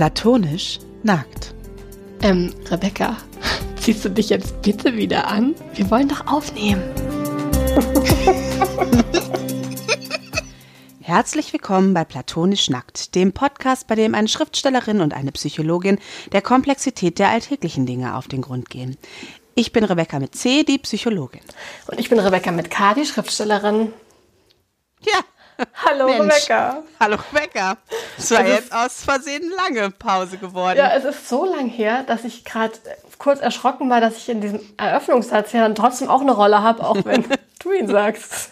Platonisch nackt. Ähm, Rebecca, ziehst du dich jetzt bitte wieder an? Wir wollen doch aufnehmen. Herzlich willkommen bei Platonisch Nackt, dem Podcast, bei dem eine Schriftstellerin und eine Psychologin der Komplexität der alltäglichen Dinge auf den Grund gehen. Ich bin Rebecca mit C, die Psychologin. Und ich bin Rebecca mit K, die Schriftstellerin. Ja. Hallo Mensch. Rebecca. Hallo Rebecca. Es war Es ist- jetzt aus Versehen lange Pause geworden. Ja, es ist so lang her, dass ich gerade kurz erschrocken war, dass ich in diesem Eröffnungssatz ja dann trotzdem auch eine Rolle habe, auch wenn du ihn sagst.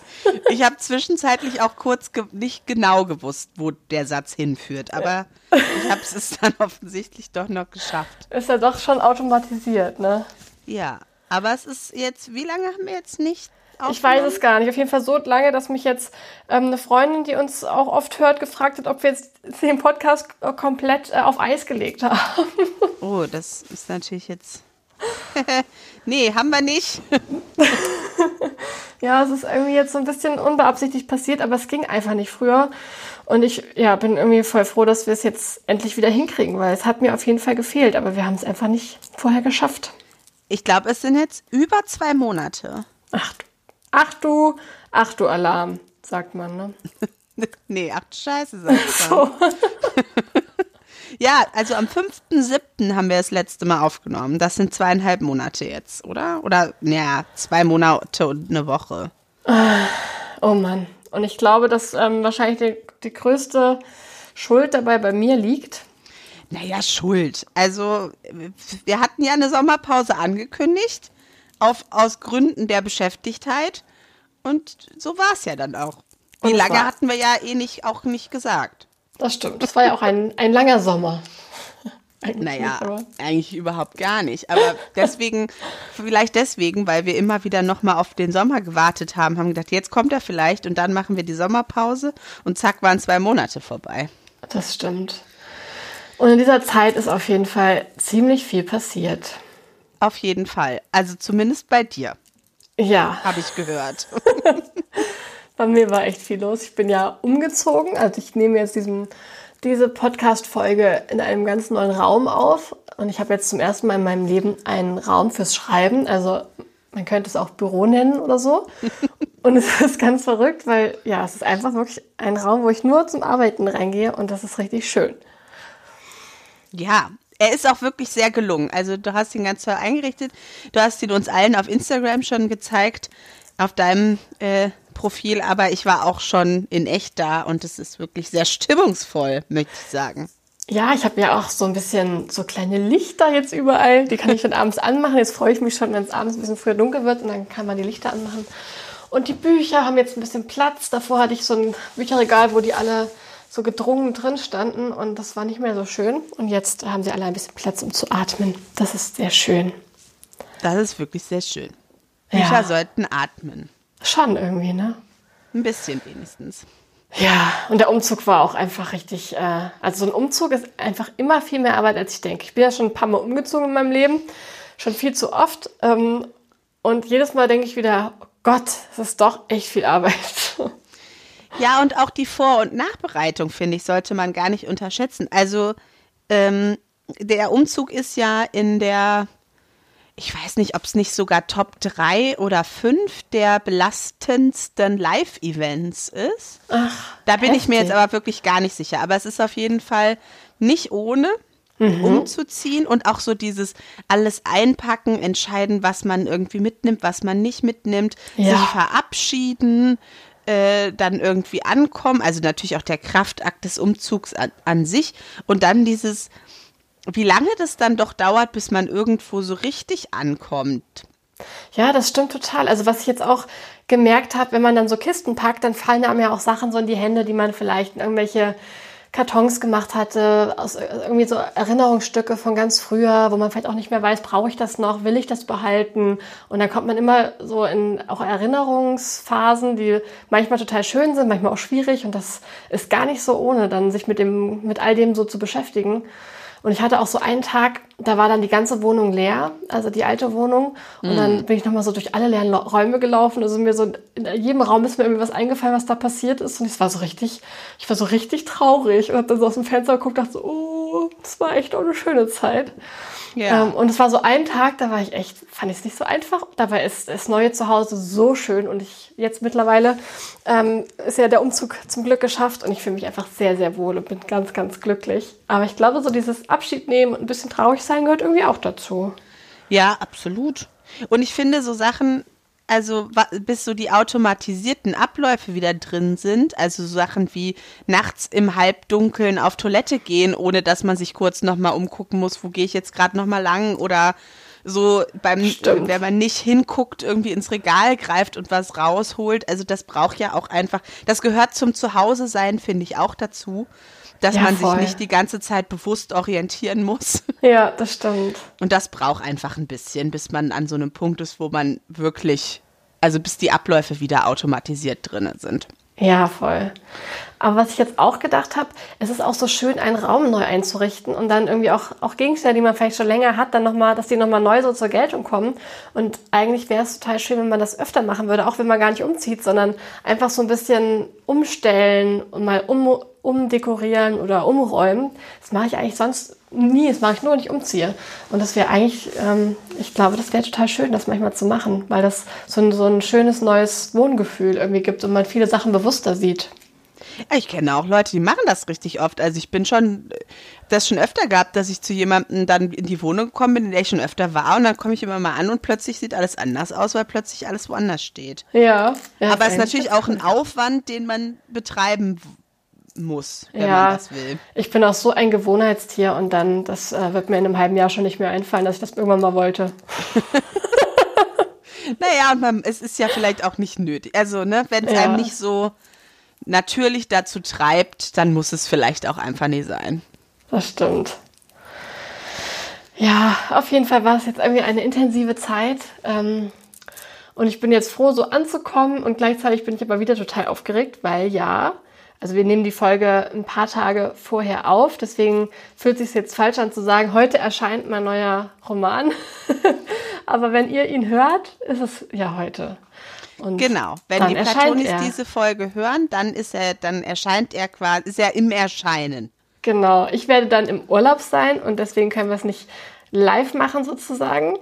Ich habe zwischenzeitlich auch kurz ge nicht genau gewusst, wo der Satz hinführt, aber ich habe es dann offensichtlich doch noch geschafft. Ist ja doch schon automatisiert, ne? Ja, aber es ist jetzt, wie lange haben wir jetzt nicht Ich weiß es gar nicht. Auf jeden Fall so lange, dass mich jetzt ähm, eine Freundin, die uns auch oft hört, gefragt hat, ob wir jetzt den Podcast äh, komplett äh, auf Eis gelegt haben. Oh, das ist natürlich jetzt. nee, haben wir nicht. Ja, es ist irgendwie jetzt so ein bisschen unbeabsichtigt passiert, aber es ging einfach nicht früher. Und ich ja, bin irgendwie voll froh, dass wir es jetzt endlich wieder hinkriegen, weil es hat mir auf jeden Fall gefehlt, aber wir haben es einfach nicht vorher geschafft. Ich glaube, es sind jetzt über zwei Monate. Ach, du- ach du, ach du Alarm, sagt man, ne? nee, ach du Scheiße, sagst du. Ja, also am 5.7. haben wir das letzte Mal aufgenommen. Das sind zweieinhalb Monate jetzt, oder? Oder, naja, zwei Monate und eine Woche. Oh Mann. Und ich glaube, dass ähm, wahrscheinlich die, die größte Schuld dabei bei mir liegt. Naja, Schuld. Also, wir hatten ja eine Sommerpause angekündigt, auf, aus Gründen der Beschäftigtheit. Und so war es ja dann auch. Wie lange war- hatten wir ja eh nicht, auch nicht gesagt. Das stimmt. Das war ja auch ein, ein langer Sommer. Eigentlich Naja, nicht, eigentlich überhaupt gar nicht. Aber deswegen, vielleicht deswegen, weil wir immer wieder nochmal auf den Sommer gewartet haben, haben gedacht, jetzt kommt er vielleicht und dann machen wir die Sommerpause und zack, waren zwei Monate vorbei. Das stimmt. Und in dieser Zeit ist auf jeden Fall ziemlich viel passiert. Auf jeden Fall. Also zumindest bei dir, Ja, habe ich gehört. bei mir war echt viel los. Ich bin ja umgezogen. Also ich nehme jetzt diesen, diese Podcast-Folge in einem ganz neuen Raum auf. Und ich habe jetzt zum ersten Mal in meinem Leben einen Raum fürs Schreiben. Also man könnte es auch Büro nennen oder so. Und es ist ganz verrückt, weil ja, es ist einfach wirklich ein Raum, wo ich nur zum Arbeiten reingehe. Und das ist richtig schön. Ja, er ist auch wirklich sehr gelungen. Also du hast ihn ganz toll eingerichtet. Du hast ihn uns allen auf Instagram schon gezeigt, auf deinem äh, Profil. Aber ich war auch schon in echt da und es ist wirklich sehr stimmungsvoll, möchte ich sagen. Ja, ich habe ja auch so ein bisschen so kleine Lichter jetzt überall. Die kann ich dann abends anmachen. Jetzt freue ich mich schon, wenn es abends ein bisschen früher dunkel wird und dann kann man die Lichter anmachen. Und die Bücher haben jetzt ein bisschen Platz. Davor hatte ich so ein Bücherregal, wo die alle so gedrungen drin standen und das war nicht mehr so schön. Und jetzt haben sie alle ein bisschen Platz, um zu atmen. Das ist sehr schön. Das ist wirklich sehr schön. Ja. Bücher sollten atmen. Schon irgendwie, ne? Ein bisschen wenigstens. Ja, und der Umzug war auch einfach richtig. Äh, also so ein Umzug ist einfach immer viel mehr Arbeit, als ich denke. Ich bin ja schon ein paar Mal umgezogen in meinem Leben, schon viel zu oft. Ähm, und jedes Mal denke ich wieder, oh Gott, das ist doch echt viel Arbeit. Ja, und auch die Vor- und Nachbereitung, finde ich, sollte man gar nicht unterschätzen. Also ähm, der Umzug ist ja in der, ich weiß nicht, ob es nicht sogar Top 3 oder 5 der belastendsten Live-Events ist. Ach, Da bin ich mir jetzt heftig. aber wirklich gar nicht sicher. Aber es ist auf jeden Fall nicht ohne. umzuziehen und auch so dieses alles einpacken, entscheiden, was man irgendwie mitnimmt, was man nicht mitnimmt, Ja. sich verabschieden, äh, dann irgendwie ankommen, also natürlich auch der Kraftakt des Umzugs an, an sich und dann dieses, wie lange das dann doch dauert, bis man irgendwo so richtig ankommt. Ja, das stimmt total. Also was ich jetzt auch gemerkt habe, wenn man dann so Kisten packt, dann fallen einem ja auch Sachen so in die Hände, die man vielleicht in irgendwelche Kartons gemacht hatte, aus irgendwie so Erinnerungsstücke von ganz früher, wo man vielleicht auch nicht mehr weiß, brauche ich das noch, will ich das behalten? Und dann kommt man immer so in auch Erinnerungsphasen, die manchmal total schön sind, manchmal auch schwierig und das ist gar nicht so ohne, dann sich mit dem, mit all dem so zu beschäftigen. Und ich hatte auch so einen Tag, da war dann die ganze Wohnung leer, also die alte Wohnung. Und dann bin ich nochmal so durch alle leeren Räume gelaufen. Also mir so, in jedem Raum ist mir irgendwie was eingefallen, was da passiert ist. Und es war so richtig, ich war so richtig traurig und habe dann so aus dem Fenster geguckt und dachte so, oh, das war echt auch eine schöne Zeit. Ähm, und es war so ein Tag, da war ich echt, fand ich es nicht so einfach. Dabei ist das neue Zuhause so schön und ich jetzt mittlerweile ähm, ist ja der Umzug zum Glück geschafft und ich fühle mich einfach sehr, sehr wohl und bin ganz, ganz glücklich. Aber ich glaube, so dieses Abschied nehmen und ein bisschen traurig sein gehört irgendwie auch dazu. Ja, absolut. Und ich finde so Sachen, also bis so die automatisierten Abläufe wieder drin sind, also so Sachen wie nachts im Halbdunkeln auf Toilette gehen, ohne dass man sich kurz nochmal umgucken muss, wo gehe ich jetzt gerade nochmal lang oder so beim, Stimmt. wenn man nicht hinguckt, irgendwie ins Regal greift und was rausholt. Also das braucht ja auch einfach, das gehört zum Zuhause sein, finde ich auch dazu, dass Ja, man voll. sich nicht die ganze Zeit bewusst orientieren muss. Ja, das stimmt. Und das braucht einfach ein bisschen, bis man an so einem Punkt ist, wo man wirklich, also bis die Abläufe wieder automatisiert drin sind. Ja, voll. Aber was ich jetzt auch gedacht habe, es ist auch so schön, einen Raum neu einzurichten und dann irgendwie auch, auch Gegenstände, die man vielleicht schon länger hat, dann nochmal, dass die nochmal neu so zur Geltung kommen. Und eigentlich wäre es total schön, wenn man das öfter machen würde, auch wenn man gar nicht umzieht, sondern einfach so ein bisschen umstellen und mal um, umdekorieren oder umräumen. Das mache ich eigentlich sonst nie. Das mache ich nur, wenn ich umziehe. Und das wäre eigentlich, ähm, ich glaube, das wäre total schön, das manchmal zu machen, weil das so ein, so ein schönes neues Wohngefühl irgendwie gibt und man viele Sachen bewusster sieht. Ich kenne auch Leute, die machen das richtig oft. Also ich bin schon, das schon öfter gehabt, dass ich zu jemandem dann in die Wohnung gekommen bin, in der ich schon öfter war und dann komme ich immer mal an und plötzlich sieht alles anders aus, weil plötzlich alles woanders steht. Ja. ja Aber es ist natürlich auch ein Aufwand, den man betreiben muss, wenn ja, man das will. Ich bin auch so ein Gewohnheitstier und dann, das äh, wird mir in einem halben Jahr schon nicht mehr einfallen, dass ich das irgendwann mal wollte. Naja, und man, es ist ja vielleicht auch nicht nötig. Also, ne, wenn es Ja. einem nicht so natürlich dazu treibt, dann muss es vielleicht auch einfach nicht sein. Das stimmt. Ja, auf jeden Fall war es jetzt irgendwie eine intensive Zeit. Ähm, und ich bin jetzt froh, so anzukommen. Und gleichzeitig bin ich aber wieder total aufgeregt, weil ja, also wir nehmen die Folge ein paar Tage vorher auf. Deswegen fühlt es sich jetzt falsch an zu sagen, heute erscheint mein neuer Roman. aber wenn ihr ihn hört, ist es ja heute. Und Genau. Wenn die Platonis diese Folge hören, dann ist er, dann erscheint er quasi, ist er im Erscheinen. Genau, ich werde dann im Urlaub sein und deswegen können wir es nicht live machen sozusagen.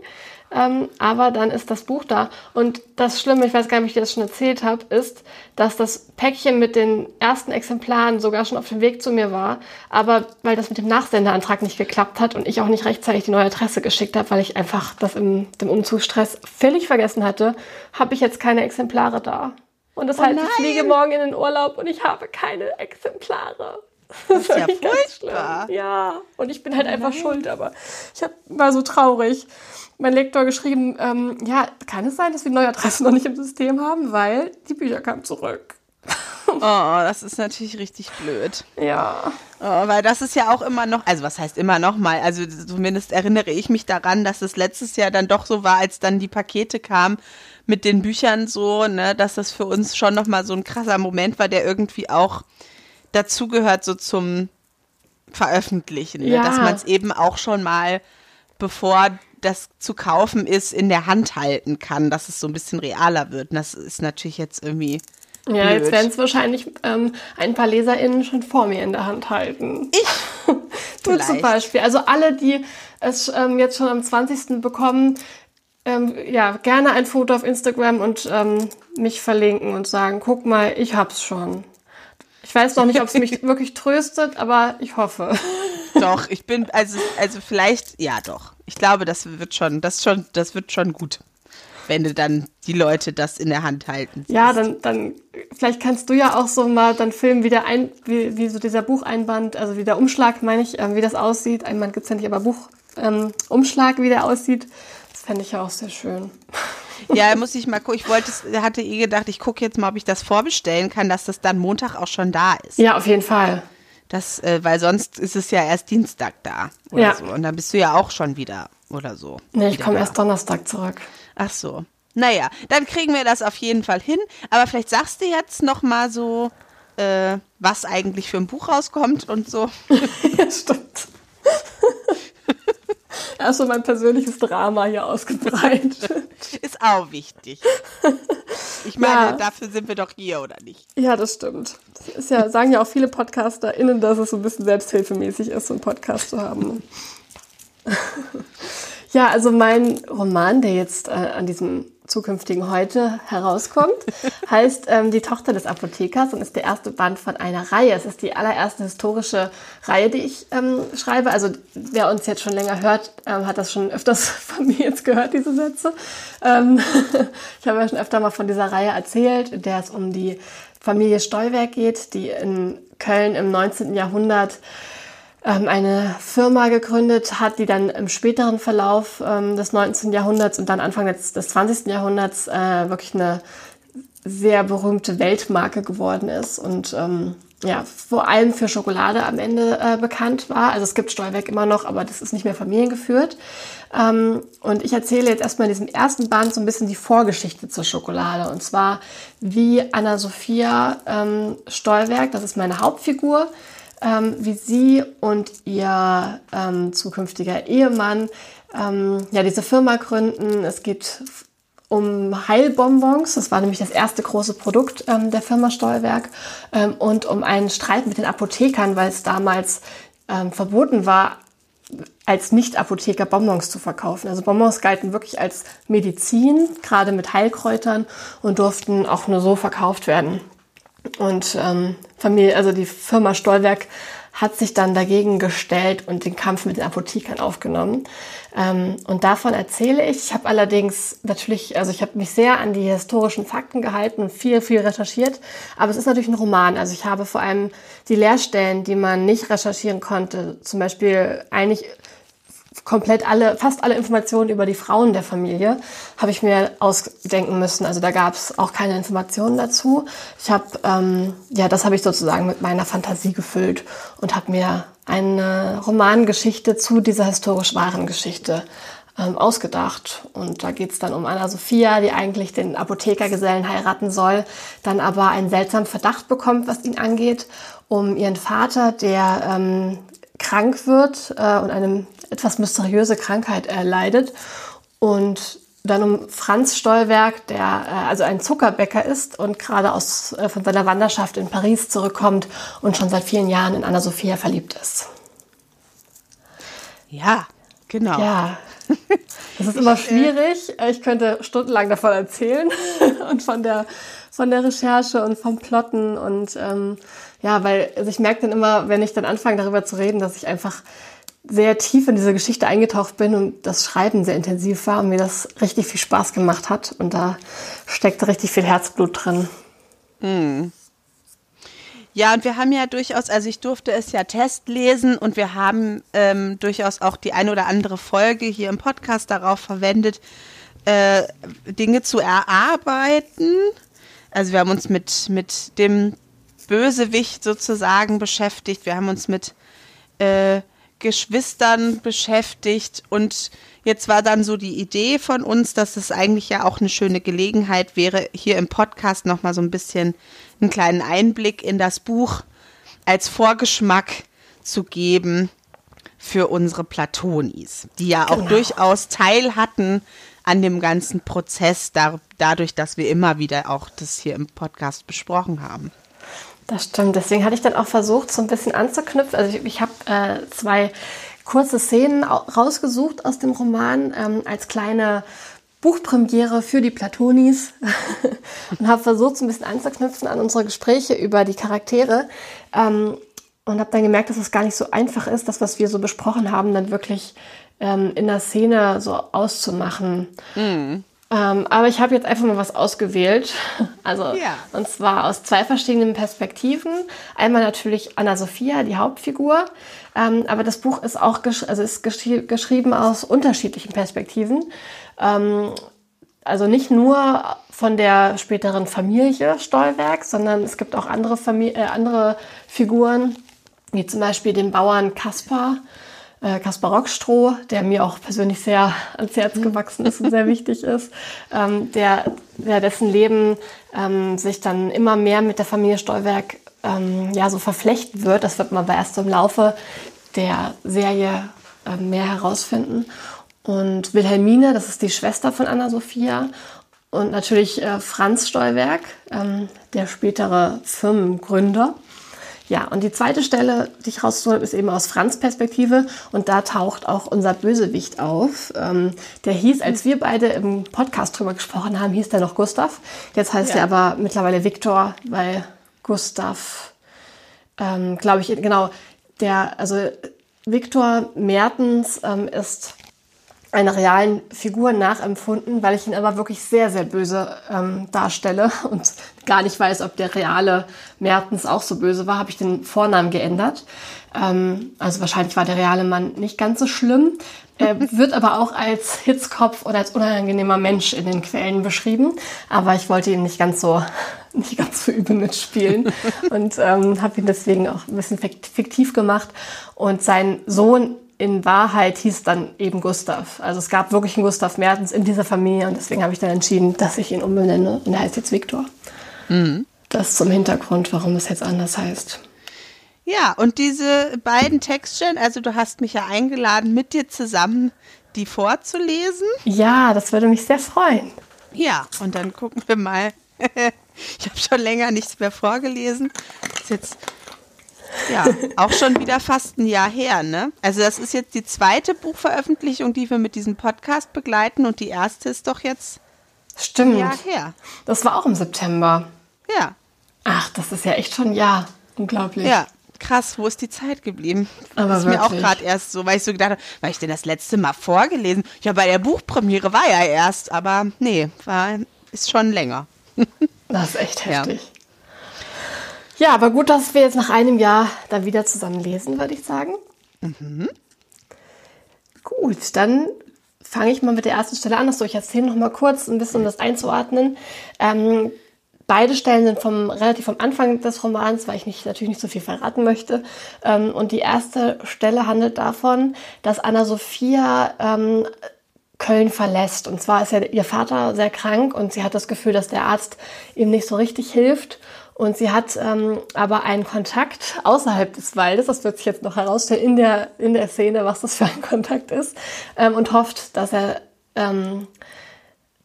Ähm, aber dann ist das Buch da. Und das Schlimme, ich weiß gar nicht, ob ich dir das schon erzählt habe, ist, dass das Päckchen mit den ersten Exemplaren sogar schon auf dem Weg zu mir war. Aber weil das mit dem Nachsendeantrag nicht geklappt hat und ich auch nicht rechtzeitig die neue Adresse geschickt habe, weil ich einfach das im dem Umzugsstress völlig vergessen hatte, habe ich jetzt keine Exemplare da. Und das Oh heißt, ich nein. fliege morgen in den Urlaub und ich habe keine Exemplare. Das ist ja furchtbar. Ja, und ich bin halt einfach schuld, aber ich hab, war so traurig. Mein Lektor geschrieben, ähm, ja, kann es sein, dass wir die neue Adresse noch nicht im System haben, weil die Bücher kamen zurück. Oh, das ist natürlich richtig blöd. Ja. Oh, weil das ist ja auch immer noch, also was heißt immer noch mal, also zumindest erinnere ich mich daran, dass es letztes Jahr dann doch so war, als dann die Pakete kamen mit den Büchern so, ne, dass das für uns schon noch mal so ein krasser Moment war, der irgendwie auch dazugehört so zum Veröffentlichen, ne? Ja. dass man es eben auch schon mal, bevor das zu kaufen ist, in der Hand halten kann, dass es so ein bisschen realer wird. Und das ist natürlich jetzt irgendwie Ja, blöd. jetzt werden es wahrscheinlich ähm, ein paar LeserInnen schon vor mir in der Hand halten. Ich Du zum. Beispiel. Also alle, die es ähm, jetzt schon am 20. bekommen, ähm, ja, gerne ein Foto auf Instagram und ähm, mich verlinken und sagen, guck mal, ich hab's schon. Ich weiß noch nicht, ob es mich wirklich tröstet, aber ich hoffe. Doch, ich bin, also, also vielleicht, ja doch. Ich glaube, das wird schon, das schon, das wird schon gut, wenn du dann die Leute das in der Hand halten. Ja, dann, dann, vielleicht kannst du ja auch so mal dann filmen, wie der ein, wie, wie so dieser Bucheinband, also wie der Umschlag, meine ich, ähm, wie das aussieht. Einband gibt's ja nicht, aber Buch, ähm, wie der aussieht. Das fände ich ja auch sehr schön. Ja, muss ich mal gucken. Ich wollte, hatte eh gedacht, ich gucke jetzt mal, ob ich das vorbestellen kann, dass das dann Montag auch schon da ist. Ja, auf jeden Fall. Das, äh, weil sonst ist es ja erst Dienstag da oder Ja. so. Und dann bist du ja auch schon wieder oder so. Nee, ich komme erst Donnerstag zurück. Ach so. Naja, dann kriegen wir das auf jeden Fall hin. Aber vielleicht sagst du jetzt noch mal so, äh, was eigentlich für ein Buch rauskommt und so. ja, stimmt. erstmal mein persönliches Drama hier ausgebreitet. Ist auch wichtig. Ich meine, ja. dafür sind wir doch hier, oder nicht? Ja, das stimmt. Das ist ja, sagen ja auch viele PodcasterInnen, dass es so ein bisschen selbsthilfemäßig ist, so einen Podcast zu haben. Ja, also mein Roman, der jetzt äh, an diesem zukünftigen Heute herauskommt, heißt ähm, Die Tochter des Apothekers und ist der erste Band von einer Reihe. Es ist die allererste historische Reihe, die ich ähm, schreibe. Also wer uns jetzt schon länger hört, ähm, hat das schon öfters von mir jetzt gehört, diese Sätze. Ähm, ich habe ja schon öfter mal von dieser Reihe erzählt, in der es um die Familie Stolberg geht, die in Köln im 19. Jahrhundert eine Firma gegründet hat, die dann im späteren Verlauf ähm, des 19. Jahrhunderts und dann Anfang des, des 20. Jahrhunderts äh, wirklich eine sehr berühmte Weltmarke geworden ist und ähm, ja, vor allem für Schokolade am Ende äh, bekannt war. Also es gibt Stolberg immer noch, aber das ist nicht mehr familiengeführt. Ähm, und ich erzähle jetzt erstmal in diesem ersten Band so ein bisschen die Vorgeschichte zur Schokolade. Und zwar wie Anna-Sophia ähm, Stolberg, das ist meine Hauptfigur, ähm, wie sie und ihr ähm, zukünftiger Ehemann ähm, ja diese Firma gründen. Es geht um Heilbonbons, das war nämlich das erste große Produkt ähm, der Firma Stolberg, ähm, und um einen Streit mit den Apothekern, weil es damals ähm, verboten war, als Nicht-Apotheker Bonbons zu verkaufen. Also Bonbons galten wirklich als Medizin, gerade mit Heilkräutern und durften auch nur so verkauft werden. Und ähm, Familie, also die Firma Stollwerk hat sich dann dagegen gestellt und den Kampf mit den Apothekern aufgenommen. Ähm, und davon erzähle ich. Ich habe allerdings natürlich, also ich habe mich sehr an die historischen Fakten gehalten und viel, viel recherchiert. Aber es ist natürlich ein Roman. Also ich habe vor allem die Leerstellen, die man nicht recherchieren konnte, zum Beispiel eigentlich komplett alle, fast alle Informationen über die Frauen der Familie habe ich mir ausdenken müssen. Also da gab es auch keine Informationen dazu. Ich habe, ähm, ja, das habe ich sozusagen mit meiner Fantasie gefüllt und habe mir eine Romangeschichte zu dieser historisch wahren Geschichte ähm, ausgedacht. Und da geht es dann um Anna Sophia, die eigentlich den Apothekergesellen heiraten soll, dann aber einen seltsamen Verdacht bekommt, was ihn angeht, um ihren Vater, der ähm, krank wird äh, und eine etwas mysteriöse Krankheit erleidet. Und dann um Franz Stollwerk, der äh, also ein Zuckerbäcker ist und gerade aus, äh, von seiner Wanderschaft in Paris zurückkommt und schon seit vielen Jahren in Anna Sophia verliebt ist. Ja, genau. Ja, das ist immer äh, schwierig. Ich könnte stundenlang davon erzählen und von der, von der Recherche und vom Plotten und ähm, ja, weil also ich merke dann immer, wenn ich dann anfange darüber zu reden, dass ich einfach sehr tief in diese Geschichte eingetaucht bin und das Schreiben sehr intensiv war und mir das richtig viel Spaß gemacht hat. Und da steckte richtig viel Herzblut drin. Hm. Ja, und wir haben ja durchaus, also ich durfte es ja testlesen und wir haben ähm, durchaus auch die eine oder andere Folge hier im Podcast darauf verwendet, äh, Dinge zu erarbeiten. Also wir haben uns mit, mit dem Bösewicht sozusagen beschäftigt. Wir haben uns mit äh, Geschwistern beschäftigt und jetzt war dann so die Idee von uns, dass es eigentlich ja auch eine schöne Gelegenheit wäre, hier im Podcast nochmal so ein bisschen einen kleinen Einblick in das Buch als Vorgeschmack zu geben für unsere Platonis, die ja auch genau. durchaus Teil hatten an dem ganzen Prozess, da, dadurch, dass wir immer wieder auch das hier im Podcast besprochen haben. Das stimmt. Deswegen hatte ich dann auch versucht, so ein bisschen anzuknüpfen. Also ich, ich habe äh, zwei kurze Szenen rausgesucht aus dem Roman ähm, als kleine Buchpremiere für die Platonis und habe versucht, so ein bisschen anzuknüpfen an unsere Gespräche über die Charaktere ähm, und habe dann gemerkt, dass es gar nicht so einfach ist, das, was wir so besprochen haben, dann wirklich ähm, in der Szene so auszumachen. Mhm. Ähm, aber ich habe jetzt einfach mal was ausgewählt. Also, ja. und zwar aus zwei verschiedenen Perspektiven. Einmal natürlich Anna-Sophia, die Hauptfigur. Ähm, aber das Buch ist auch gesch also ist geschri geschrieben aus unterschiedlichen Perspektiven. Ähm, also nicht nur von der späteren Familie Stollwerk, sondern es gibt auch andere, Famili äh, andere Figuren, wie zum Beispiel den Bauern Kaspar äh, Kaspar Rockstroh, der mir auch persönlich sehr ans Herz gewachsen ist und sehr wichtig ist, ähm, der, der dessen Leben ähm, sich dann immer mehr mit der Familie Stolberg ähm, ja, so verflechten wird. Das wird man aber erst im Laufe der Serie äh, mehr herausfinden. Und Wilhelmine, das ist die Schwester von Anna-Sophia. Und natürlich äh, Franz Stolberg, ähm, der spätere Firmengründer. Ja, und die zweite Stelle, die ich rausgeholt habe, ist eben aus Franz Perspektive. Und da taucht auch unser Bösewicht auf. Ähm, der hieß, als wir beide im Podcast drüber gesprochen haben, hieß der noch Gustav. Jetzt heißt ja. er aber mittlerweile Viktor, weil Gustav, ähm, glaube ich, genau, der, also Viktor Mertens ähm, ist einer realen Figur nachempfunden, weil ich ihn aber wirklich sehr, sehr böse ähm, darstelle und gar nicht weiß, ob der reale Mertens auch so böse war, habe ich den Vornamen geändert. Ähm, also wahrscheinlich war der reale Mann nicht ganz so schlimm. Er wird aber auch als Hitzkopf oder als unangenehmer Mensch in den Quellen beschrieben. Aber ich wollte ihn nicht ganz so, nicht ganz so übel mitspielen und ähm, habe ihn deswegen auch ein bisschen fiktiv gemacht. Und sein Sohn in Wahrheit hieß dann eben Gustav. Also es gab wirklich einen Gustav Mertens in dieser Familie und deswegen habe ich dann entschieden, dass ich ihn umbenenne und er heißt jetzt Viktor. Mhm. Das zum Hintergrund, warum es jetzt anders heißt. Ja, und diese beiden Textstellen, also du hast mich ja eingeladen, mit dir zusammen die vorzulesen. Ja, das würde mich sehr freuen. Ja, und dann gucken wir mal. ich habe schon länger nichts mehr vorgelesen. Das ist jetzt ja, auch schon wieder fast ein Jahr her, ne? Also das ist jetzt die zweite Buchveröffentlichung, die wir mit diesem Podcast begleiten und die erste ist doch jetzt Stimmt. ein Jahr her. Das war auch im September. Ja. Ach, das ist ja echt schon Jahr. Unglaublich. Ja, krass, wo ist die Zeit geblieben? Aber das ist wirklich. mir auch gerade erst so, weil ich so gedacht habe, weil ich denn das letzte Mal vorgelesen? Ja, bei der Buchpremiere war ja erst, aber nee, war, ist schon länger. Das ist echt heftig. Ja. Ja, aber gut, dass wir jetzt nach einem Jahr dann wieder zusammen lesen, würde ich sagen. Mhm. Gut, dann fange ich mal mit der ersten Stelle an. Also ich erzähle noch mal kurz ein bisschen, um das einzuordnen. Ähm, beide Stellen sind vom relativ vom Anfang des Romans, weil ich nicht, natürlich nicht so viel verraten möchte. Ähm, und die erste Stelle handelt davon, dass Anna Sophia ähm, Köln verlässt. Und zwar ist ja ihr Vater sehr krank und sie hat das Gefühl, dass der Arzt ihm nicht so richtig hilft. Und sie hat ähm, aber einen Kontakt außerhalb des Waldes, das wird sich jetzt noch herausstellen in der, in der Szene, was das für ein Kontakt ist, ähm, und hofft, dass er, ähm,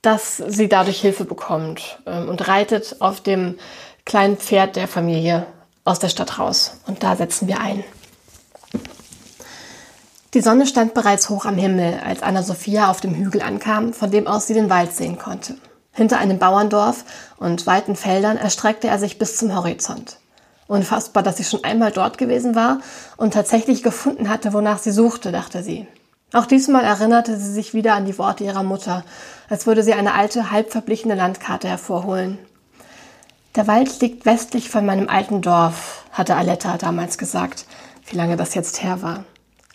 dass sie dadurch Hilfe bekommt ähm, und reitet auf dem kleinen Pferd der Familie aus der Stadt raus. Und da setzen wir ein. Die Sonne stand bereits hoch am Himmel, als Anna Sophia auf dem Hügel ankam, von dem aus sie den Wald sehen konnte. Hinter einem Bauerndorf und weiten Feldern erstreckte er sich bis zum Horizont. Unfassbar, dass sie schon einmal dort gewesen war und tatsächlich gefunden hatte, wonach sie suchte, dachte sie. Auch diesmal erinnerte sie sich wieder an die Worte ihrer Mutter, als würde sie eine alte, halb verblichene Landkarte hervorholen. Der Wald liegt westlich von meinem alten Dorf, hatte Aletta damals gesagt, wie lange das jetzt her war.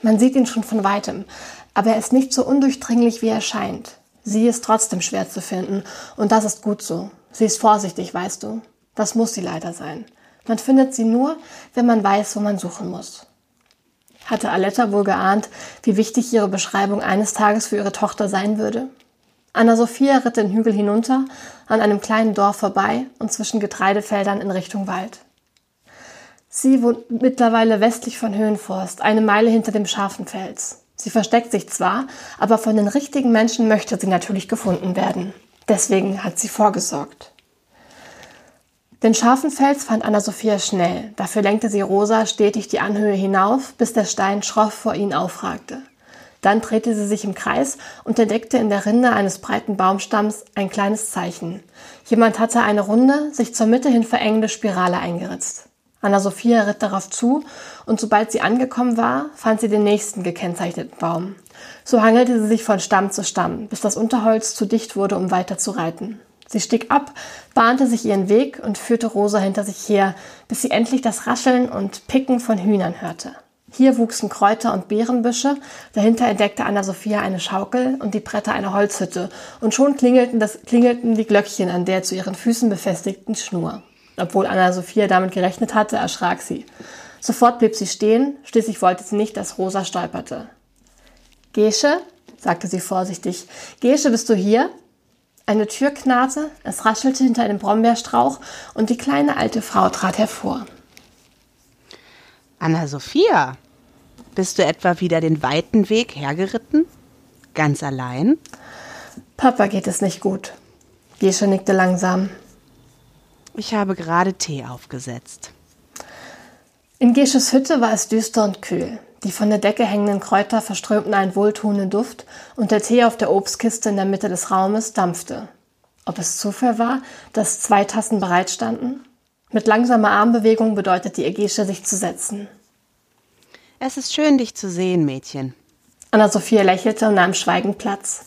Man sieht ihn schon von weitem, aber er ist nicht so undurchdringlich, wie er scheint. Sie ist trotzdem schwer zu finden und das ist gut so. Sie ist vorsichtig, weißt du. Das muss sie leider sein. Man findet sie nur, wenn man weiß, wo man suchen muss. Hatte Aletta wohl geahnt, wie wichtig ihre Beschreibung eines Tages für ihre Tochter sein würde? Anna-Sophia ritt den Hügel hinunter, an einem kleinen Dorf vorbei und zwischen Getreidefeldern in Richtung Wald. Sie wohnt mittlerweile westlich von Höhenforst, eine Meile hinter dem scharfen Fels. Sie versteckt sich zwar, aber von den richtigen Menschen möchte sie natürlich gefunden werden. Deswegen hat sie vorgesorgt. Den scharfen Fels fand Anna-Sophia schnell. Dafür lenkte sie Rosa stetig die Anhöhe hinauf, bis der Stein schroff vor ihnen aufragte. Dann drehte sie sich im Kreis und entdeckte in der Rinde eines breiten Baumstamms ein kleines Zeichen. Jemand hatte eine runde, sich zur Mitte hin verengende Spirale eingeritzt. Anna-Sophia ritt darauf zu und sobald sie angekommen war, fand sie den nächsten gekennzeichneten Baum. So hangelte sie sich von Stamm zu Stamm, bis das Unterholz zu dicht wurde, um weiter zu reiten. Sie stieg ab, bahnte sich ihren Weg und führte Rosa hinter sich her, bis sie endlich das Rascheln und Picken von Hühnern hörte. Hier wuchsen Kräuter und Beerenbüsche, dahinter entdeckte Anna-Sophia eine Schaukel und die Bretter einer Holzhütte, und schon klingelten, das, klingelten die Glöckchen an der zu ihren Füßen befestigten Schnur. Obwohl Anna-Sophia damit gerechnet hatte, erschrak sie. Sofort blieb sie stehen, schließlich wollte sie nicht, dass Rosa stolperte. Gesche, sagte sie vorsichtig, Gesche, bist du hier? Eine Tür knarrte, es raschelte hinter einem Brombeerstrauch und die kleine alte Frau trat hervor. Anna Sophia, bist du etwa wieder den weiten Weg hergeritten? Ganz allein? Papa geht es nicht gut. Gesche nickte langsam. Ich habe gerade Tee aufgesetzt. In Gesches Hütte war es düster und kühl. Die von der Decke hängenden Kräuter verströmten einen wohltuenden Duft und der Tee auf der Obstkiste in der Mitte des Raumes dampfte. Ob es Zufall war, dass zwei Tassen bereitstanden? Mit langsamer Armbewegung bedeutete ihr Gesche, sich zu setzen. Es ist schön, dich zu sehen, Mädchen. Anna-Sophia lächelte und nahm schweigend Platz.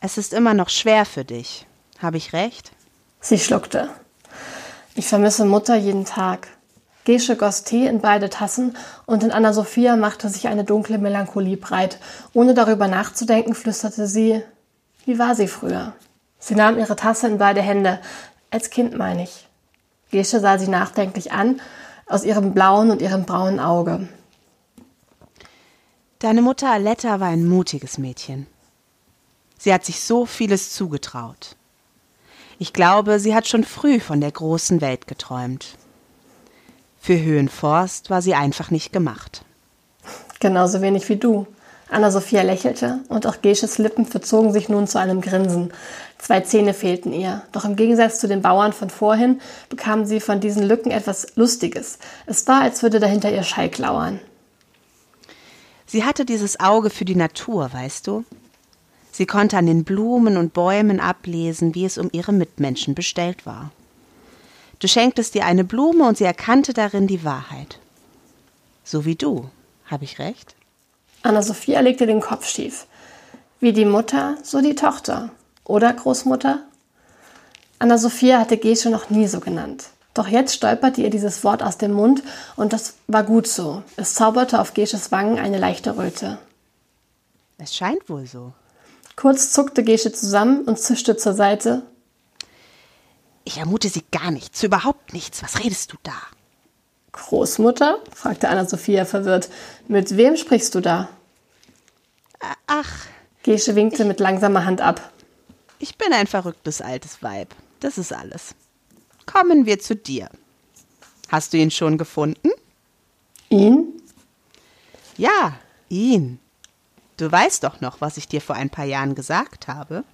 Es ist immer noch schwer für dich. Habe ich recht? Sie schluckte. Ich vermisse Mutter jeden Tag. Gesche goss Tee in beide Tassen und in Anna-Sophia machte sich eine dunkle Melancholie breit. Ohne darüber nachzudenken, flüsterte sie, wie war sie früher? Sie nahm ihre Tasse in beide Hände. Als Kind meine ich. Gesche sah sie nachdenklich an, aus ihrem blauen und ihrem braunen Auge. Deine Mutter Aletta war ein mutiges Mädchen. Sie hat sich so vieles zugetraut. Ich glaube, sie hat schon früh von der großen Welt geträumt. Für Höhenforst war sie einfach nicht gemacht. Genauso wenig wie du. Anna-Sophia lächelte und auch Gesches Lippen verzogen sich nun zu einem Grinsen. Zwei Zähne fehlten ihr, doch im Gegensatz zu den Bauern von vorhin bekam sie von diesen Lücken etwas Lustiges. Es war, als würde dahinter ihr Schalk lauern. Sie hatte dieses Auge für die Natur, weißt du? Sie konnte an den Blumen und Bäumen ablesen, wie es um ihre Mitmenschen bestellt war. Du schenktest ihr eine Blume und sie erkannte darin die Wahrheit. So wie du, habe ich recht? Anna-Sophia legte den Kopf schief. Wie die Mutter, so die Tochter. Oder, Großmutter? Anna-Sophia hatte Gesche noch nie so genannt. Doch jetzt stolperte ihr dieses Wort aus dem Mund und das war gut so. Es zauberte auf Gesches Wangen eine leichte Röte. Es scheint wohl so. Kurz zuckte Gesche zusammen und zischte zur Seite. Ich ermute sie gar nicht, zu überhaupt nichts. Was redest du da? Großmutter? fragte Anna-Sophia verwirrt. Mit wem sprichst du da? Ach. Gesche winkte mit langsamer Hand ab. Ich bin ein verrücktes altes Weib. Das ist alles. Kommen wir zu dir. Hast du ihn schon gefunden? Ihn? Ja, ihn. Du weißt doch noch, was ich dir vor ein paar Jahren gesagt habe.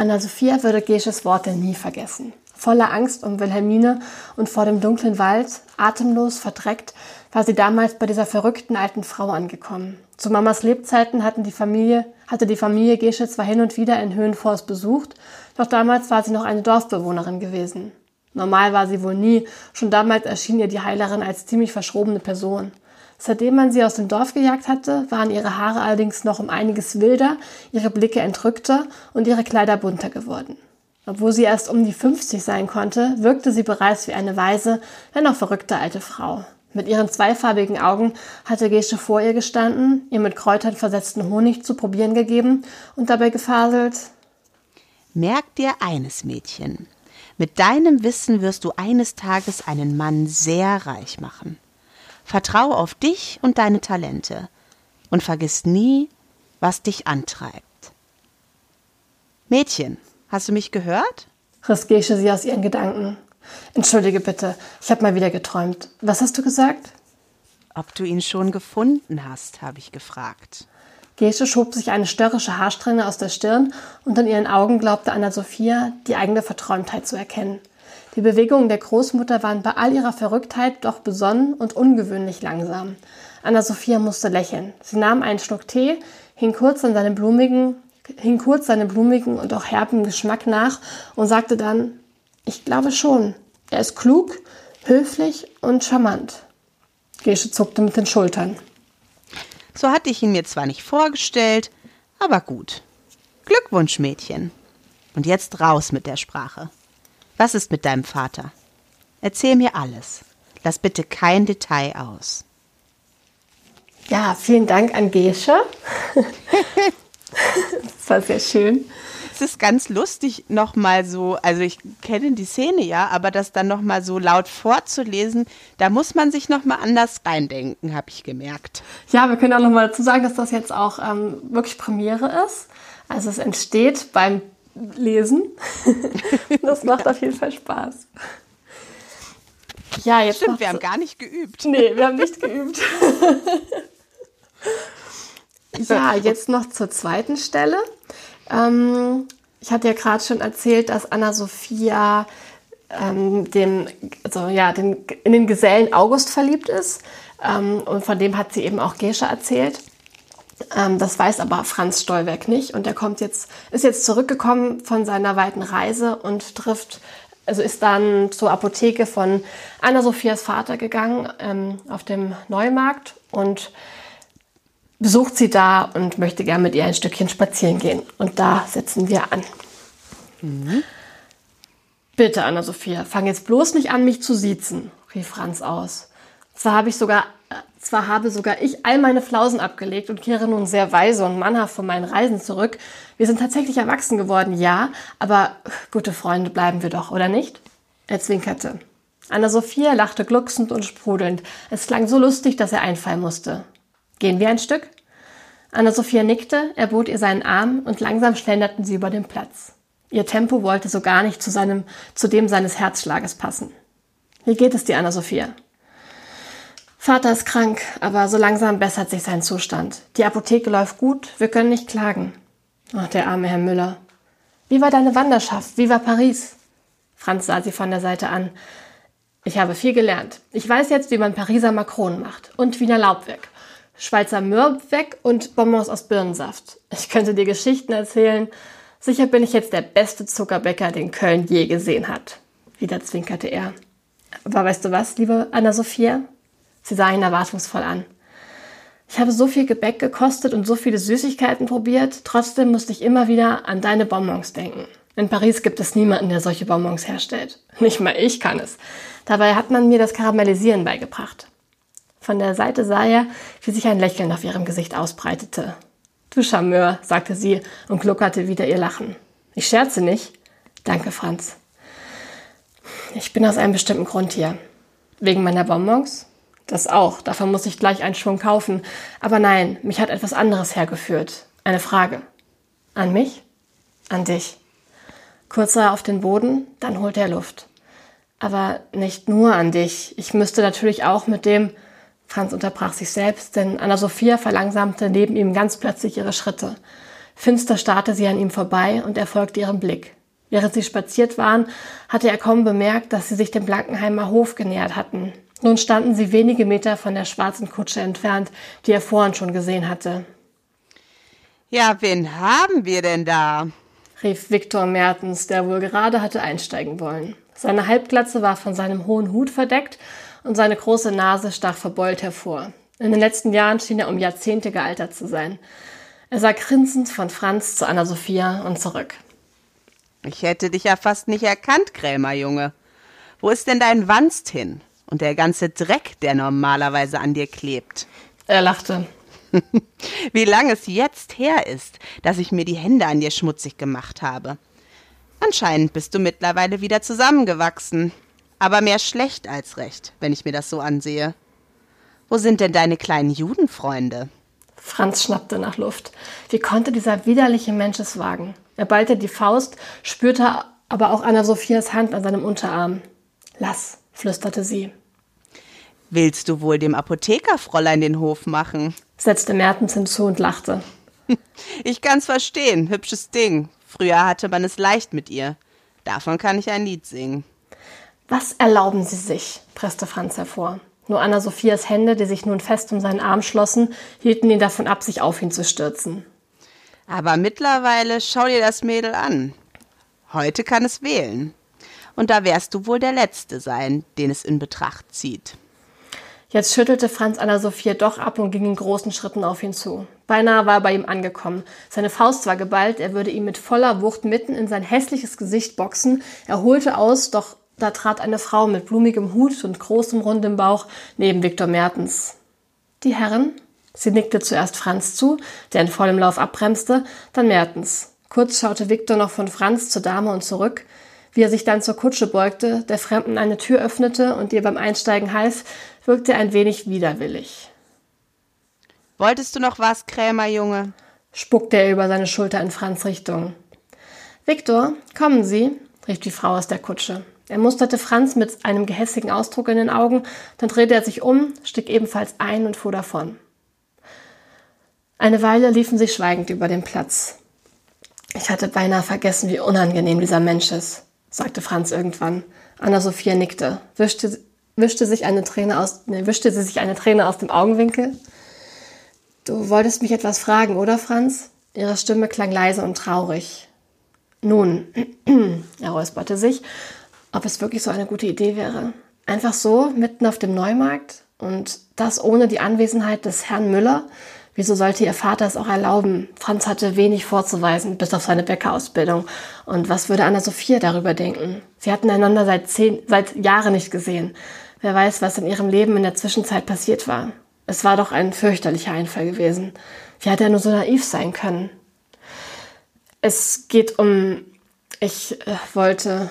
Anna-Sophia würde Gesches Worte nie vergessen. Voller Angst um Wilhelmine und vor dem dunklen Wald, atemlos, verdreckt, war sie damals bei dieser verrückten alten Frau angekommen. Zu Mamas Lebzeiten hatten die Familie, hatte die Familie Gesche zwar hin und wieder in Höhenforst besucht, doch damals war sie noch eine Dorfbewohnerin gewesen. Normal war sie wohl nie, schon damals erschien ihr die Heilerin als ziemlich verschrobene Person. Seitdem man sie aus dem Dorf gejagt hatte, waren ihre Haare allerdings noch um einiges wilder, ihre Blicke entrückter und ihre Kleider bunter geworden. Obwohl sie erst um die 50 sein konnte, wirkte sie bereits wie eine weise, wenn auch verrückte alte Frau. Mit ihren zweifarbigen Augen hatte Gesche vor ihr gestanden, ihr mit Kräutern versetzten Honig zu probieren gegeben und dabei gefaselt. Merk dir eines, Mädchen. Mit deinem Wissen wirst du eines Tages einen Mann sehr reich machen. Vertraue auf dich und deine Talente und vergiss nie, was dich antreibt. Mädchen, hast du mich gehört? riss Gesche sie aus ihren Gedanken. Entschuldige bitte, ich habe mal wieder geträumt. Was hast du gesagt? Ob du ihn schon gefunden hast, habe ich gefragt. Gesche schob sich eine störrische Haarsträhne aus der Stirn und in ihren Augen glaubte Anna-Sophia, die eigene Verträumtheit zu erkennen. Die Bewegungen der Großmutter waren bei all ihrer Verrücktheit doch besonnen und ungewöhnlich langsam. Anna-Sophia musste lächeln. Sie nahm einen Schluck Tee, hing kurz an seinem blumigen, hing kurz seinem blumigen und auch herben Geschmack nach und sagte dann, ich glaube schon. Er ist klug, höflich und charmant. Gesche zuckte mit den Schultern. So hatte ich ihn mir zwar nicht vorgestellt, aber gut. Glückwunsch, Mädchen. Und jetzt raus mit der Sprache. Was ist mit deinem Vater? Erzähl mir alles. Lass bitte kein Detail aus. Ja, vielen Dank an Gesche. das war sehr schön. Es ist ganz lustig, nochmal so, also ich kenne die Szene ja, aber das dann nochmal so laut vorzulesen, da muss man sich nochmal anders reindenken, habe ich gemerkt. Ja, wir können auch nochmal dazu sagen, dass das jetzt auch ähm, wirklich Premiere ist. Also es entsteht beim Lesen. das macht auf jeden Fall Spaß. Ja, jetzt Stimmt, wir haben gar nicht geübt. Nee, wir haben nicht geübt. Ja, jetzt noch zur zweiten Stelle. Ähm, ich hatte ja gerade schon erzählt, dass Anna-Sophia ähm, dem, also, ja, den, in den Gesellen August verliebt ist. Ähm, und von dem hat sie eben auch Gesche erzählt. Ähm, das weiß aber Franz Stolberg nicht. Und er kommt jetzt, ist jetzt zurückgekommen von seiner weiten Reise und trifft, also ist dann zur Apotheke von Anna-Sophias Vater gegangen ähm, auf dem Neumarkt und besucht sie da und möchte gern mit ihr ein Stückchen spazieren gehen. Und da setzen wir an. Mhm. Bitte, Anna-Sophia, fang jetzt bloß nicht an, mich zu siezen, rief Franz aus. Zwar habe ich sogar, zwar habe sogar ich all meine Flausen abgelegt und kehre nun sehr weise und mannhaft von meinen Reisen zurück. Wir sind tatsächlich erwachsen geworden, ja, aber gute Freunde bleiben wir doch, oder nicht? Er zwinkerte. Anna-Sophia lachte glucksend und sprudelnd. Es klang so lustig, dass er einfallen musste. Gehen wir ein Stück? Anna-Sophia nickte, er bot ihr seinen Arm und langsam schlenderten sie über den Platz. Ihr Tempo wollte so gar nicht zu, seinem, zu dem seines Herzschlages passen. Wie geht es dir, Anna-Sophia? Vater ist krank, aber so langsam bessert sich sein Zustand. Die Apotheke läuft gut, wir können nicht klagen. Ach, der arme Herr Müller. Wie war deine Wanderschaft? Wie war Paris? Franz sah sie von der Seite an. Ich habe viel gelernt. Ich weiß jetzt, wie man Pariser Makronen macht und Wiener Laubwerk. Schweizer Mürbeck und Bonbons aus Birnensaft. Ich könnte dir Geschichten erzählen. Sicher bin ich jetzt der beste Zuckerbäcker, den Köln je gesehen hat. Wieder zwinkerte er. Aber weißt du was, liebe Anna-Sophia? Sie sah ihn erwartungsvoll an. Ich habe so viel Gebäck gekostet und so viele Süßigkeiten probiert, trotzdem musste ich immer wieder an deine Bonbons denken. In Paris gibt es niemanden, der solche Bonbons herstellt. Nicht mal ich kann es. Dabei hat man mir das Karamellisieren beigebracht. Von der Seite sah er, wie sich ein Lächeln auf ihrem Gesicht ausbreitete. Du Charmeur, sagte sie und gluckerte wieder ihr Lachen. Ich scherze nicht. Danke, Franz. Ich bin aus einem bestimmten Grund hier. Wegen meiner Bonbons? Das auch. Davon muss ich gleich einen Schwung kaufen. Aber nein, mich hat etwas anderes hergeführt. Eine Frage. An mich? An dich. Kurz sah er auf den Boden, dann holte er Luft. Aber nicht nur an dich. Ich müsste natürlich auch mit dem, Franz unterbrach sich selbst, denn Anna-Sophia verlangsamte neben ihm ganz plötzlich ihre Schritte. Finster starrte sie an ihm vorbei und er folgte ihrem Blick. Während sie spaziert waren, hatte er kaum bemerkt, dass sie sich dem Blankenheimer Hof genähert hatten. Nun standen sie wenige Meter von der schwarzen Kutsche entfernt, die er vorhin schon gesehen hatte. Ja, wen haben wir denn da? rief Viktor Mertens, der wohl gerade hatte einsteigen wollen. Seine Halbglatze war von seinem hohen Hut verdeckt und seine große Nase stach verbeult hervor. In den letzten Jahren schien er um Jahrzehnte gealtert zu sein. Er sah grinsend von Franz zu Anna-Sophia und zurück. Ich hätte dich ja fast nicht erkannt, Krämerjunge. Wo ist denn dein Wanst hin? Und der ganze Dreck, der normalerweise an dir klebt. Er lachte. Wie lange es jetzt her ist, dass ich mir die Hände an dir schmutzig gemacht habe. Anscheinend bist du mittlerweile wieder zusammengewachsen. Aber mehr schlecht als recht, wenn ich mir das so ansehe. Wo sind denn deine kleinen Judenfreunde? Franz schnappte nach Luft. Wie konnte dieser widerliche Mensch es wagen? Er ballte die Faust, spürte aber auch Anna-Sophias Hand an seinem Unterarm. Lass, flüsterte sie. Willst du wohl dem Apothekerfräulein den Hof machen? setzte Mertens hinzu und lachte. Ich kann's verstehen, hübsches Ding. Früher hatte man es leicht mit ihr. Davon kann ich ein Lied singen. Was erlauben Sie sich? presste Franz hervor. Nur Anna-Sophias Hände, die sich nun fest um seinen Arm schlossen, hielten ihn davon ab, sich auf ihn zu stürzen. Aber mittlerweile schau dir das Mädel an. Heute kann es wählen. Und da wärst du wohl der Letzte sein, den es in Betracht zieht. Jetzt schüttelte Franz Anna-Sophia doch ab und ging in großen Schritten auf ihn zu. Beinahe war er bei ihm angekommen. Seine Faust war geballt, er würde ihm mit voller Wucht mitten in sein hässliches Gesicht boxen. Er holte aus, doch da trat eine Frau mit blumigem Hut und großem rundem Bauch neben Viktor Mertens. Die Herren? Sie nickte zuerst Franz zu, der in vollem Lauf abbremste, dann Mertens. Kurz schaute Viktor noch von Franz zur Dame und zurück. Wie er sich dann zur Kutsche beugte, der Fremden eine Tür öffnete und ihr beim Einsteigen half, wirkte er ein wenig widerwillig. Wolltest du noch was, Krämerjunge? spuckte er über seine Schulter in Franz Richtung. Viktor, kommen Sie, rief die Frau aus der Kutsche. Er musterte Franz mit einem gehässigen Ausdruck in den Augen, dann drehte er sich um, stieg ebenfalls ein und fuhr davon. Eine Weile liefen sie schweigend über den Platz. Ich hatte beinahe vergessen, wie unangenehm dieser Mensch ist, sagte Franz irgendwann. Anna-Sophia nickte, wischte, wischte, sich eine Träne aus, nee, wischte sie sich eine Träne aus dem Augenwinkel. Du wolltest mich etwas fragen, oder Franz? Ihre Stimme klang leise und traurig. Nun, er räusperte sich, ob es wirklich so eine gute Idee wäre. Einfach so, mitten auf dem Neumarkt und das ohne die Anwesenheit des Herrn Müller, Wieso sollte ihr Vater es auch erlauben? Franz hatte wenig vorzuweisen, bis auf seine Bäckerausbildung. Und was würde Anna-Sophia darüber denken? Sie hatten einander seit, zehn, seit Jahren nicht gesehen. Wer weiß, was in ihrem Leben in der Zwischenzeit passiert war. Es war doch ein fürchterlicher Einfall gewesen. Wie hat er nur so naiv sein können? Es geht um... Ich äh, wollte...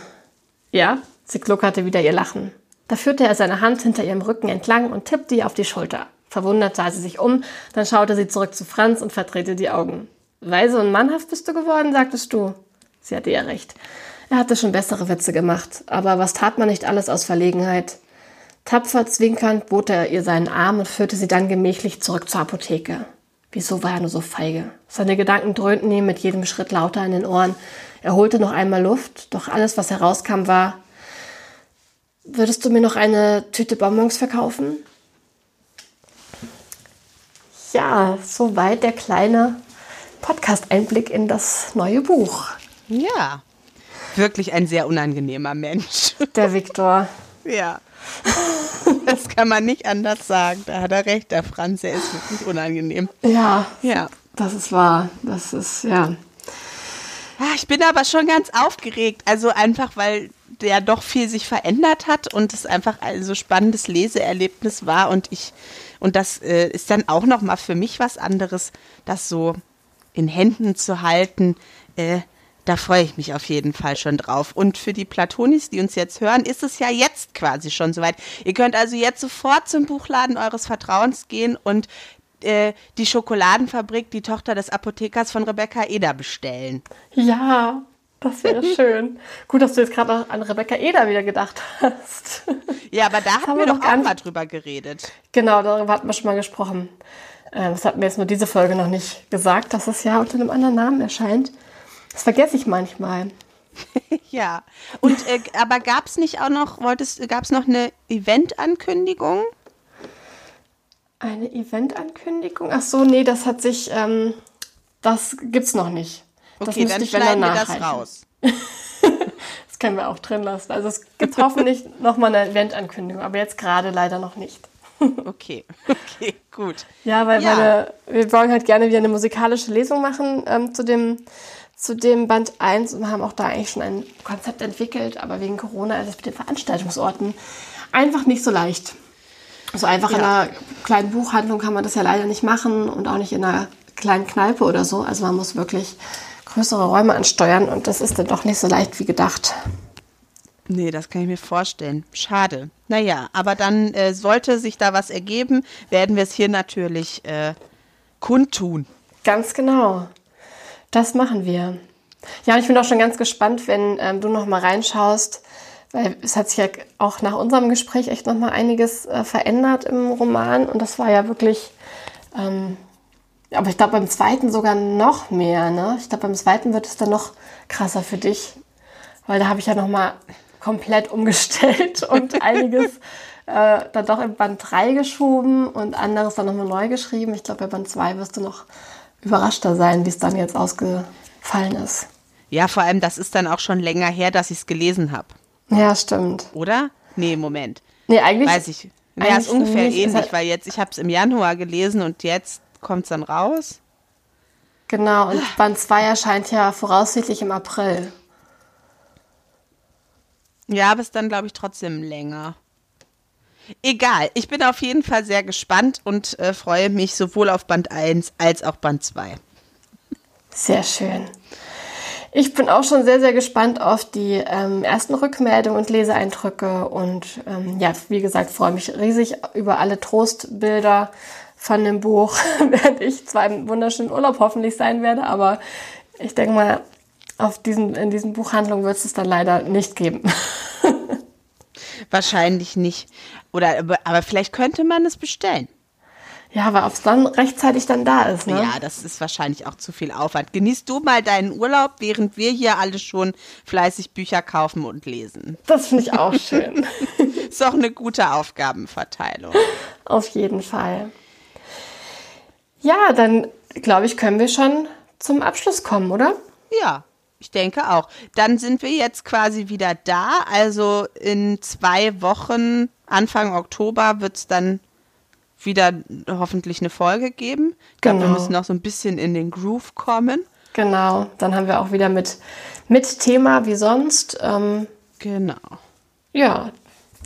Ja? Sie gluckerte wieder ihr Lachen. Da führte er seine Hand hinter ihrem Rücken entlang und tippte ihr auf die Schulter. Verwundert sah sie sich um, dann schaute sie zurück zu Franz und verdrehte die Augen. Weise und mannhaft bist du geworden, sagtest du. Sie hatte ja recht. Er hatte schon bessere Witze gemacht, aber was tat man nicht alles aus Verlegenheit? Tapfer zwinkernd bot er ihr seinen Arm und führte sie dann gemächlich zurück zur Apotheke. Wieso war er nur so feige? Seine Gedanken dröhnten ihm mit jedem Schritt lauter in den Ohren. Er holte noch einmal Luft, doch alles, was herauskam, war Würdest du mir noch eine Tüte Bonbons verkaufen? Ja, soweit der kleine Podcast-Einblick in das neue Buch. Ja, wirklich ein sehr unangenehmer Mensch. Der Viktor. ja. Das kann man nicht anders sagen. Da hat er recht, der Franz, der ist wirklich unangenehm. Ja, ja. Das ist wahr. Das ist, ja. Ah, ich bin aber schon ganz aufgeregt. Also einfach, weil der doch viel sich verändert hat und es einfach ein so spannendes Leseerlebnis war und ich und das äh, ist dann auch noch mal für mich was anderes, das so in Händen zu halten. Äh, da freue ich mich auf jeden Fall schon drauf. Und für die Platonis, die uns jetzt hören, ist es ja jetzt quasi schon soweit. Ihr könnt also jetzt sofort zum Buchladen eures Vertrauens gehen und äh, die Schokoladenfabrik, die Tochter des Apothekers von Rebecca Eder bestellen. Ja, das wäre schön. Gut, dass du jetzt gerade an Rebecca Eder wieder gedacht hast. Ja, aber da haben wir doch auch mal drüber geredet. Genau, darüber hatten wir schon mal gesprochen. Ähm, das hat mir jetzt nur diese Folge noch nicht gesagt, dass es ja unter einem anderen Namen erscheint. Das vergesse ich manchmal. ja. Und äh, aber gab es nicht auch noch, wolltest, gab es noch eine Eventankündigung? Eine Eventankündigung? Ach so, nee, das hat sich, ähm, das gibt's noch nicht. Das okay, dann schneiden wir das raus. das können wir auch drin lassen. Also es gibt hoffentlich noch mal eine Eventankündigung, aber jetzt gerade leider noch nicht. okay, okay, gut. Ja, weil ja. Meine, wir wollen halt gerne wieder eine musikalische Lesung machen ähm, zu, dem, zu dem Band 1 und haben auch da eigentlich schon ein Konzept entwickelt, aber wegen Corona ist es mit den Veranstaltungsorten einfach nicht so leicht. So einfach ja. in einer kleinen Buchhandlung kann man das ja leider nicht machen und auch nicht in einer kleinen Kneipe oder so. Also man muss wirklich größere Räume ansteuern und das ist dann doch nicht so leicht wie gedacht. Nee, das kann ich mir vorstellen. Schade. Naja, aber dann äh, sollte sich da was ergeben, werden wir es hier natürlich äh, kundtun. Ganz genau. Das machen wir. Ja, und ich bin auch schon ganz gespannt, wenn ähm, du noch mal reinschaust, weil es hat sich ja auch nach unserem Gespräch echt noch mal einiges äh, verändert im Roman und das war ja wirklich ähm, aber ich glaube beim zweiten sogar noch mehr. Ne? Ich glaube beim zweiten wird es dann noch krasser für dich, weil da habe ich ja noch mal komplett umgestellt und einiges äh, dann doch in Band 3 geschoben und anderes dann nochmal neu geschrieben. Ich glaube bei Band 2 wirst du noch überraschter sein, wie es dann jetzt ausgefallen ist. Ja, vor allem, das ist dann auch schon länger her, dass ich es gelesen habe. Ja, stimmt. Oder? Nee, Moment. Nee, eigentlich. Weiß ich. Ja, ist ungefähr ähnlich, halt weil jetzt, ich habe es im Januar gelesen und jetzt kommt es dann raus? Genau, und Band 2 erscheint ja voraussichtlich im April. Ja, aber ist dann, glaube ich, trotzdem länger. Egal, ich bin auf jeden Fall sehr gespannt und äh, freue mich sowohl auf Band 1 als auch Band 2. Sehr schön. Ich bin auch schon sehr, sehr gespannt auf die ähm, ersten Rückmeldungen und Leseeindrücke und ähm, ja, wie gesagt, freue mich riesig über alle Trostbilder von dem Buch, während ich zwar im wunderschönen Urlaub hoffentlich sein werde, aber ich denke mal, auf diesen, in diesen Buchhandlungen wird es es dann leider nicht geben. Wahrscheinlich nicht. Oder aber vielleicht könnte man es bestellen. Ja, aber ob es dann rechtzeitig dann da ist, ne? Ja, das ist wahrscheinlich auch zu viel Aufwand. Genießt du mal deinen Urlaub, während wir hier alle schon fleißig Bücher kaufen und lesen. Das finde ich auch schön. ist doch eine gute Aufgabenverteilung. Auf jeden Fall. Ja, dann glaube ich, können wir schon zum Abschluss kommen, oder? Ja, ich denke auch. Dann sind wir jetzt quasi wieder da. Also in zwei Wochen, Anfang Oktober, wird es dann wieder hoffentlich eine Folge geben. Ich glaube, Genau. wir müssen noch so ein bisschen in den Groove kommen. Genau. Dann haben wir auch wieder mit, mit Thema wie sonst. Ähm, Genau. ja,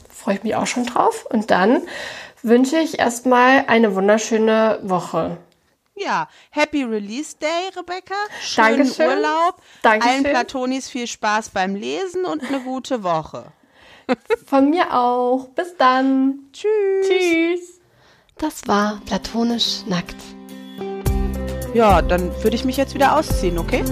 freue ich mich auch schon drauf. Und dann wünsche ich erstmal eine wunderschöne Woche. Ja, Happy Release Day, Rebecca. Schönen Dankeschön. Urlaub. Dankeschön. Allen Platonis viel Spaß beim Lesen und eine gute Woche. Von mir auch. Bis dann. Tschüss. Tschüss. Das war platonisch nackt. Ja, dann würde ich mich jetzt wieder ausziehen, okay?